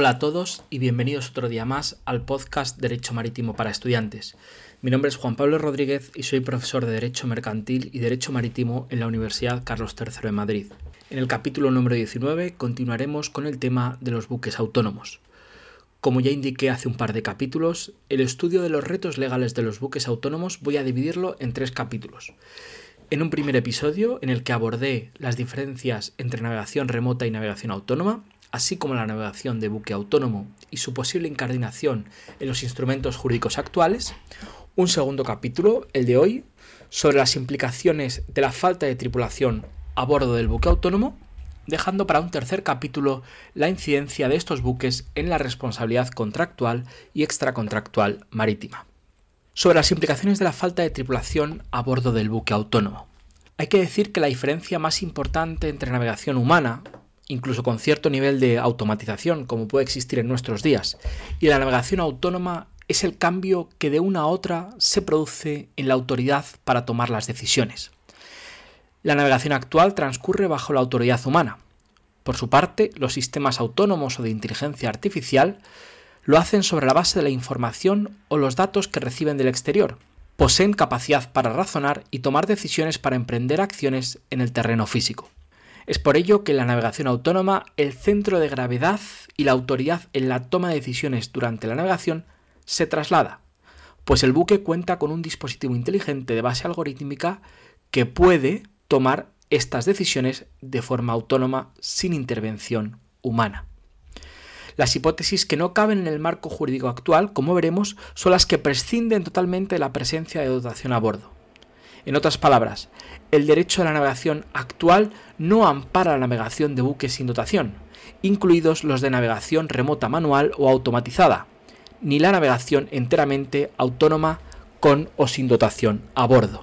Hola a todos y bienvenidos otro día más al podcast Derecho Marítimo para Estudiantes. Mi nombre es Juan Pablo Rodríguez y soy profesor de Derecho Mercantil y Derecho Marítimo en la Universidad Carlos III de Madrid. En el capítulo número 19 continuaremos con el tema de los buques autónomos. Como ya indiqué hace un par de capítulos, el estudio de los retos legales de los buques autónomos voy a dividirlo en tres capítulos. En un primer episodio, en el que abordé las diferencias entre navegación remota y navegación autónoma, así como la navegación de buque autónomo y su posible incardinación en los instrumentos jurídicos actuales, un segundo capítulo, el de hoy, sobre las implicaciones de la falta de tripulación a bordo del buque autónomo, dejando para un tercer capítulo la incidencia de estos buques en la responsabilidad contractual y extracontractual marítima. Sobre las implicaciones de la falta de tripulación a bordo del buque autónomo. Hay que decir que la diferencia más importante entre navegación humana, incluso con cierto nivel de automatización como puede existir en nuestros días, y la navegación autónoma es el cambio que de una a otra se produce en la autoridad para tomar las decisiones. La navegación actual transcurre bajo la autoridad humana. Por su parte, los sistemas autónomos o de inteligencia artificial lo hacen sobre la base de la información o los datos que reciben del exterior. Poseen capacidad para razonar y tomar decisiones para emprender acciones en el terreno físico. Es por ello que en la navegación autónoma el centro de gravedad y la autoridad en la toma de decisiones durante la navegación se traslada, pues el buque cuenta con un dispositivo inteligente de base algorítmica que puede tomar estas decisiones de forma autónoma sin intervención humana. Las hipótesis que no caben en el marco jurídico actual, como veremos, son las que prescinden totalmente de la presencia de dotación a bordo. En otras palabras, el derecho a la navegación actual no ampara la navegación de buques sin dotación, incluidos los de navegación remota manual o automatizada, ni la navegación enteramente autónoma con o sin dotación a bordo.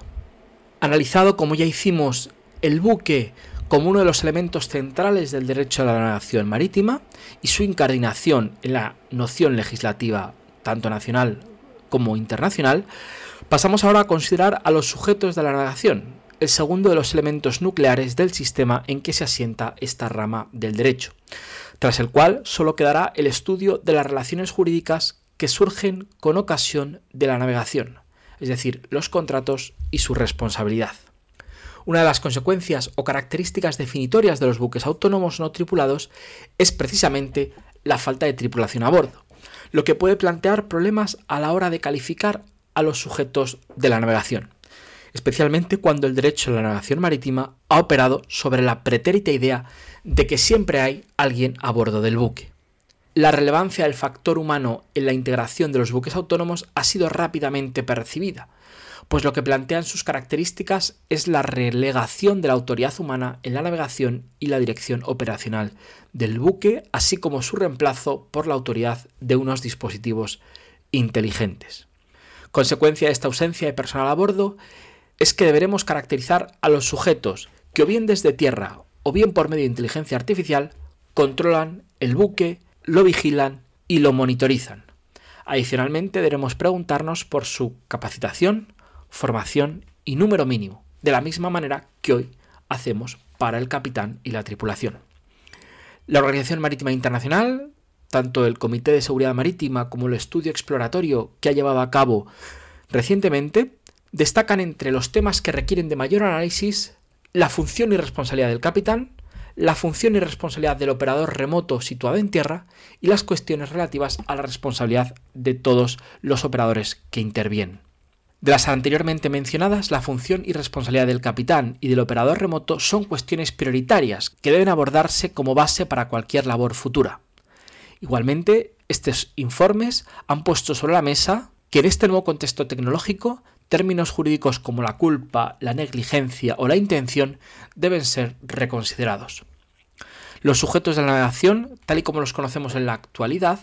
Analizado, como ya hicimos, el buque como uno de los elementos centrales del derecho a la navegación marítima y su incardinación en la noción legislativa tanto nacional como internacional, pasamos ahora a considerar a los sujetos de la navegación, el segundo de los elementos nucleares del sistema en que se asienta esta rama del derecho, tras el cual solo quedará el estudio de las relaciones jurídicas que surgen con ocasión de la navegación es decir, los contratos y su responsabilidad. Una de las consecuencias o características definitorias de los buques autónomos no tripulados es precisamente la falta de tripulación a bordo, lo que puede plantear problemas a la hora de calificar a los sujetos de la navegación, especialmente cuando el derecho a la navegación marítima ha operado sobre la pretérita idea de que siempre hay alguien a bordo del buque la relevancia del factor humano en la integración de los buques autónomos ha sido rápidamente percibida, pues lo que plantean sus características es la relegación de la autoridad humana en la navegación y la dirección operacional del buque, así como su reemplazo por la autoridad de unos dispositivos inteligentes. Consecuencia de esta ausencia de personal a bordo es que deberemos caracterizar a los sujetos que o bien desde tierra o bien por medio de inteligencia artificial controlan el buque, lo vigilan y lo monitorizan. Adicionalmente, debemos preguntarnos por su capacitación, formación y número mínimo, de la misma manera que hoy hacemos para el capitán y la tripulación. La Organización Marítima Internacional, tanto el Comité de Seguridad Marítima como el estudio exploratorio que ha llevado a cabo recientemente, destacan entre los temas que requieren de mayor análisis la función y responsabilidad del capitán, la función y responsabilidad del operador remoto situado en tierra y las cuestiones relativas a la responsabilidad de todos los operadores que intervienen. De las anteriormente mencionadas, la función y responsabilidad del capitán y del operador remoto son cuestiones prioritarias que deben abordarse como base para cualquier labor futura. Igualmente, estos informes han puesto sobre la mesa que en este nuevo contexto tecnológico términos jurídicos como la culpa, la negligencia o la intención deben ser reconsiderados. Los sujetos de la navegación, tal y como los conocemos en la actualidad,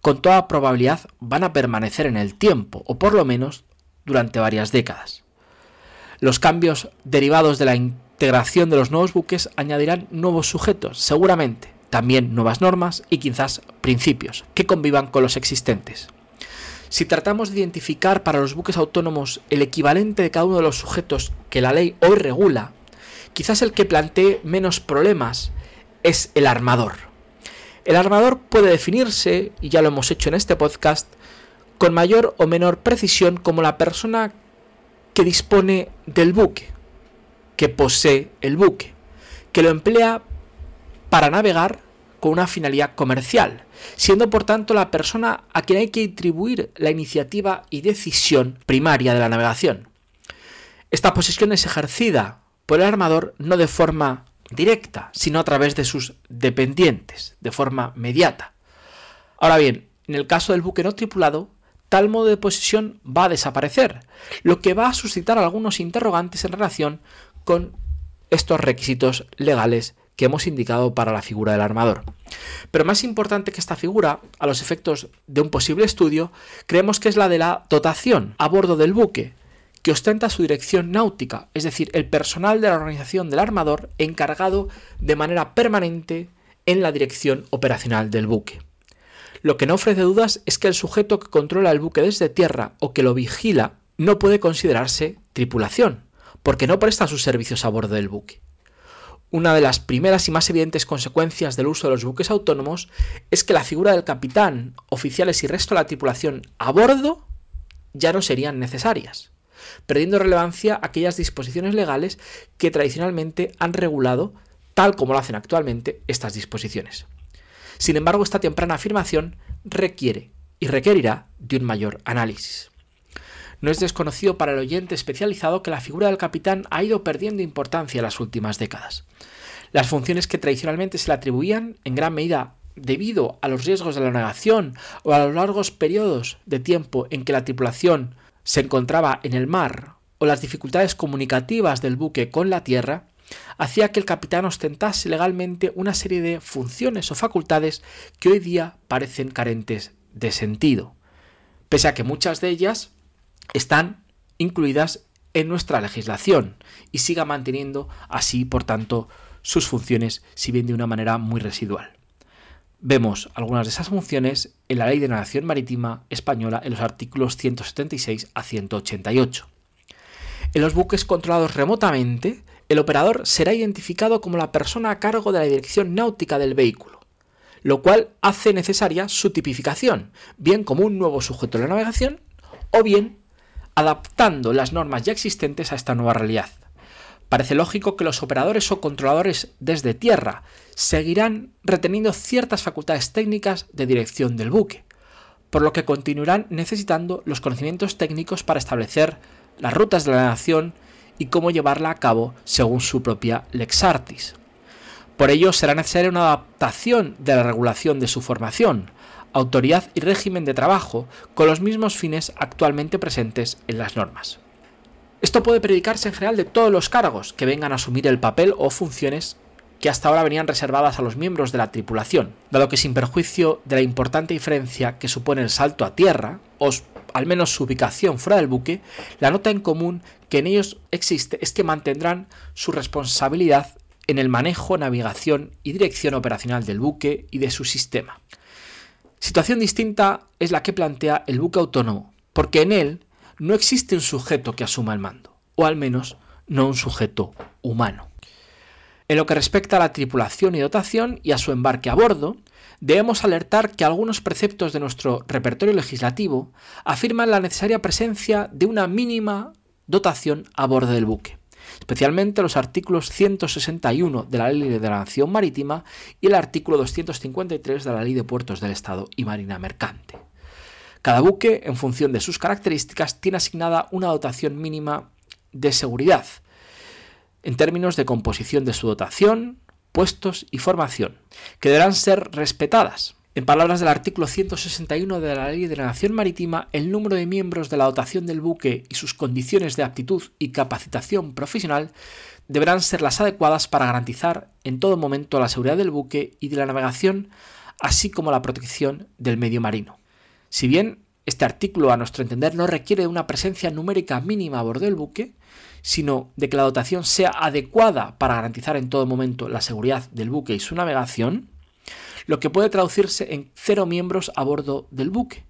con toda probabilidad van a permanecer en el tiempo, o por lo menos durante varias décadas. Los cambios derivados de la integración de los nuevos buques añadirán nuevos sujetos, seguramente, también nuevas normas y quizás principios que convivan con los existentes. Si tratamos de identificar para los buques autónomos el equivalente de cada uno de los sujetos que la ley hoy regula, quizás el que plantee menos problemas es el armador. El armador puede definirse, y ya lo hemos hecho en este podcast, con mayor o menor precisión como la persona que dispone del buque, que posee el buque, que lo emplea para navegar con una finalidad comercial, siendo por tanto la persona a quien hay que atribuir la iniciativa y decisión primaria de la navegación. Esta posesión es ejercida por el armador no de forma directa, sino a través de sus dependientes, de forma mediata. Ahora bien, en el caso del buque no tripulado, tal modo de posesión va a desaparecer, lo que va a suscitar algunos interrogantes en relación con estos requisitos legales que hemos indicado para la figura del armador. Pero más importante que esta figura, a los efectos de un posible estudio, creemos que es la de la dotación a bordo del buque, que ostenta su dirección náutica, es decir, el personal de la organización del armador encargado de manera permanente en la dirección operacional del buque. Lo que no ofrece dudas es que el sujeto que controla el buque desde tierra o que lo vigila no puede considerarse tripulación, porque no presta sus servicios a bordo del buque. Una de las primeras y más evidentes consecuencias del uso de los buques autónomos es que la figura del capitán, oficiales y resto de la tripulación a bordo ya no serían necesarias, perdiendo relevancia aquellas disposiciones legales que tradicionalmente han regulado, tal como lo hacen actualmente, estas disposiciones. Sin embargo, esta temprana afirmación requiere y requerirá de un mayor análisis. No es desconocido para el oyente especializado que la figura del capitán ha ido perdiendo importancia en las últimas décadas. Las funciones que tradicionalmente se le atribuían, en gran medida debido a los riesgos de la navegación o a los largos periodos de tiempo en que la tripulación se encontraba en el mar o las dificultades comunicativas del buque con la tierra, hacía que el capitán ostentase legalmente una serie de funciones o facultades que hoy día parecen carentes de sentido, pese a que muchas de ellas están incluidas en nuestra legislación y siga manteniendo así, por tanto, sus funciones, si bien de una manera muy residual. Vemos algunas de esas funciones en la Ley de Navegación Marítima Española en los artículos 176 a 188. En los buques controlados remotamente, el operador será identificado como la persona a cargo de la dirección náutica del vehículo, lo cual hace necesaria su tipificación, bien como un nuevo sujeto de la navegación o bien adaptando las normas ya existentes a esta nueva realidad. Parece lógico que los operadores o controladores desde tierra seguirán reteniendo ciertas facultades técnicas de dirección del buque, por lo que continuarán necesitando los conocimientos técnicos para establecer las rutas de la navegación y cómo llevarla a cabo según su propia Lex Artis. Por ello será necesaria una adaptación de la regulación de su formación, autoridad y régimen de trabajo con los mismos fines actualmente presentes en las normas. Esto puede predicarse en general de todos los cargos que vengan a asumir el papel o funciones que hasta ahora venían reservadas a los miembros de la tripulación, dado que sin perjuicio de la importante diferencia que supone el salto a tierra, o al menos su ubicación fuera del buque, la nota en común que en ellos existe es que mantendrán su responsabilidad en el manejo, navegación y dirección operacional del buque y de su sistema. Situación distinta es la que plantea el buque autónomo, porque en él no existe un sujeto que asuma el mando, o al menos no un sujeto humano. En lo que respecta a la tripulación y dotación y a su embarque a bordo, debemos alertar que algunos preceptos de nuestro repertorio legislativo afirman la necesaria presencia de una mínima dotación a bordo del buque, especialmente los artículos 161 de la Ley de la Nación Marítima y el artículo 253 de la Ley de Puertos del Estado y Marina Mercante. Cada buque, en función de sus características, tiene asignada una dotación mínima de seguridad, en términos de composición de su dotación, puestos y formación, que deberán ser respetadas. En palabras del artículo 161 de la Ley de la Nación Marítima, el número de miembros de la dotación del buque y sus condiciones de aptitud y capacitación profesional deberán ser las adecuadas para garantizar en todo momento la seguridad del buque y de la navegación, así como la protección del medio marino. Si bien este artículo, a nuestro entender, no requiere de una presencia numérica mínima a bordo del buque, sino de que la dotación sea adecuada para garantizar en todo momento la seguridad del buque y su navegación, lo que puede traducirse en cero miembros a bordo del buque,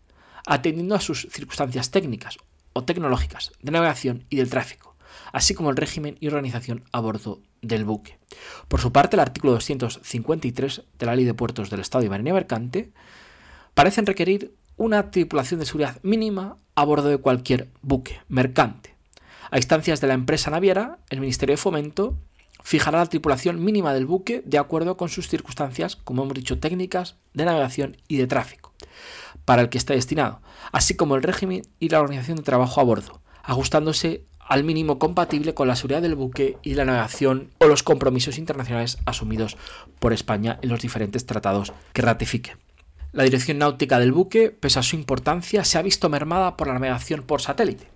atendiendo a sus circunstancias técnicas o tecnológicas de navegación y del tráfico, así como el régimen y organización a bordo del buque. Por su parte, el artículo 253 de la Ley de Puertos del Estado y Marina Mercante parecen requerir una tripulación de seguridad mínima a bordo de cualquier buque mercante. A instancias de la empresa naviera, el Ministerio de Fomento fijará la tripulación mínima del buque de acuerdo con sus circunstancias, como hemos dicho, técnicas, de navegación y de tráfico, para el que está destinado, así como el régimen y la organización de trabajo a bordo, ajustándose al mínimo compatible con la seguridad del buque y la navegación o los compromisos internacionales asumidos por España en los diferentes tratados que ratifique. La dirección náutica del buque, pese a su importancia, se ha visto mermada por la navegación por satélite,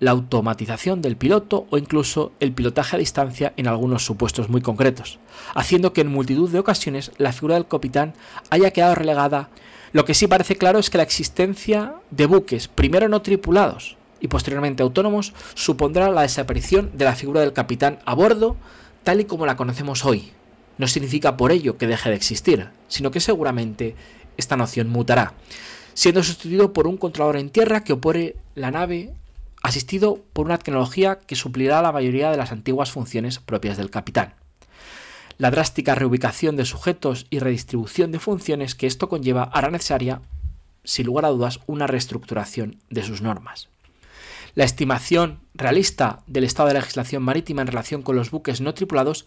la automatización del piloto o incluso el pilotaje a distancia en algunos supuestos muy concretos, haciendo que en multitud de ocasiones la figura del capitán haya quedado relegada. Lo que sí parece claro es que la existencia de buques, primero no tripulados y posteriormente autónomos, supondrá la desaparición de la figura del capitán a bordo tal y como la conocemos hoy. No significa por ello que deje de existir, sino que seguramente esta noción mutará, siendo sustituido por un controlador en tierra que opere la nave asistido por una tecnología que suplirá la mayoría de las antiguas funciones propias del capitán. La drástica reubicación de sujetos y redistribución de funciones que esto conlleva hará necesaria, sin lugar a dudas, una reestructuración de sus normas. La estimación realista del estado de la legislación marítima en relación con los buques no tripulados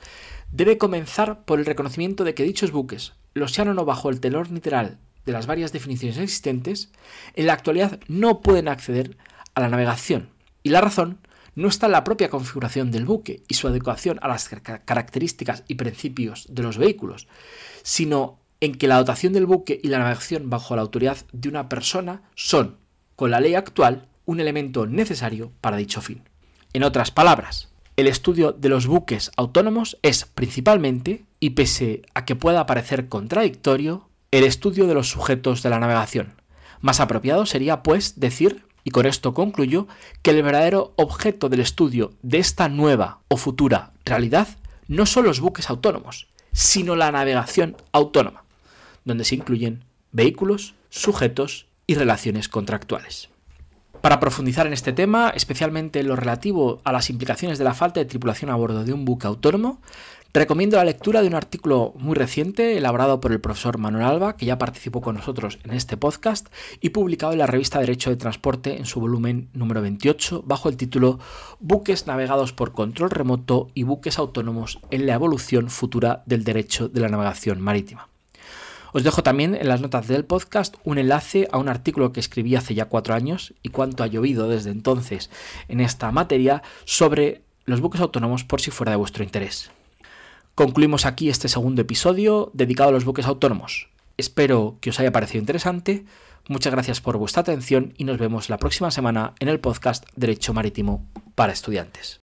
debe comenzar por el reconocimiento de que dichos buques, los sean o no bajo el telón literal de las varias definiciones existentes, en la actualidad no pueden acceder a la navegación. Y la razón no está en la propia configuración del buque y su adecuación a las características y principios de los vehículos, sino en que la dotación del buque y la navegación bajo la autoridad de una persona son, con la ley actual, un elemento necesario para dicho fin. En otras palabras, el estudio de los buques autónomos es principalmente, y pese a que pueda parecer contradictorio, el estudio de los sujetos de la navegación. Más apropiado sería, pues, decir y con esto concluyo que el verdadero objeto del estudio de esta nueva o futura realidad no son los buques autónomos, sino la navegación autónoma, donde se incluyen vehículos, sujetos y relaciones contractuales. Para profundizar en este tema, especialmente en lo relativo a las implicaciones de la falta de tripulación a bordo de un buque autónomo, recomiendo la lectura de un artículo muy reciente elaborado por el profesor Manuel Alba, que ya participó con nosotros en este podcast y publicado en la revista Derecho de Transporte en su volumen número 28 bajo el título Buques navegados por control remoto y buques autónomos en la evolución futura del derecho de la navegación marítima. Os dejo también en las notas del podcast un enlace a un artículo que escribí hace ya cuatro años y cuánto ha llovido desde entonces en esta materia sobre los buques autónomos por si fuera de vuestro interés. Concluimos aquí este segundo episodio dedicado a los buques autónomos. Espero que os haya parecido interesante. Muchas gracias por vuestra atención y nos vemos la próxima semana en el podcast Derecho Marítimo para Estudiantes.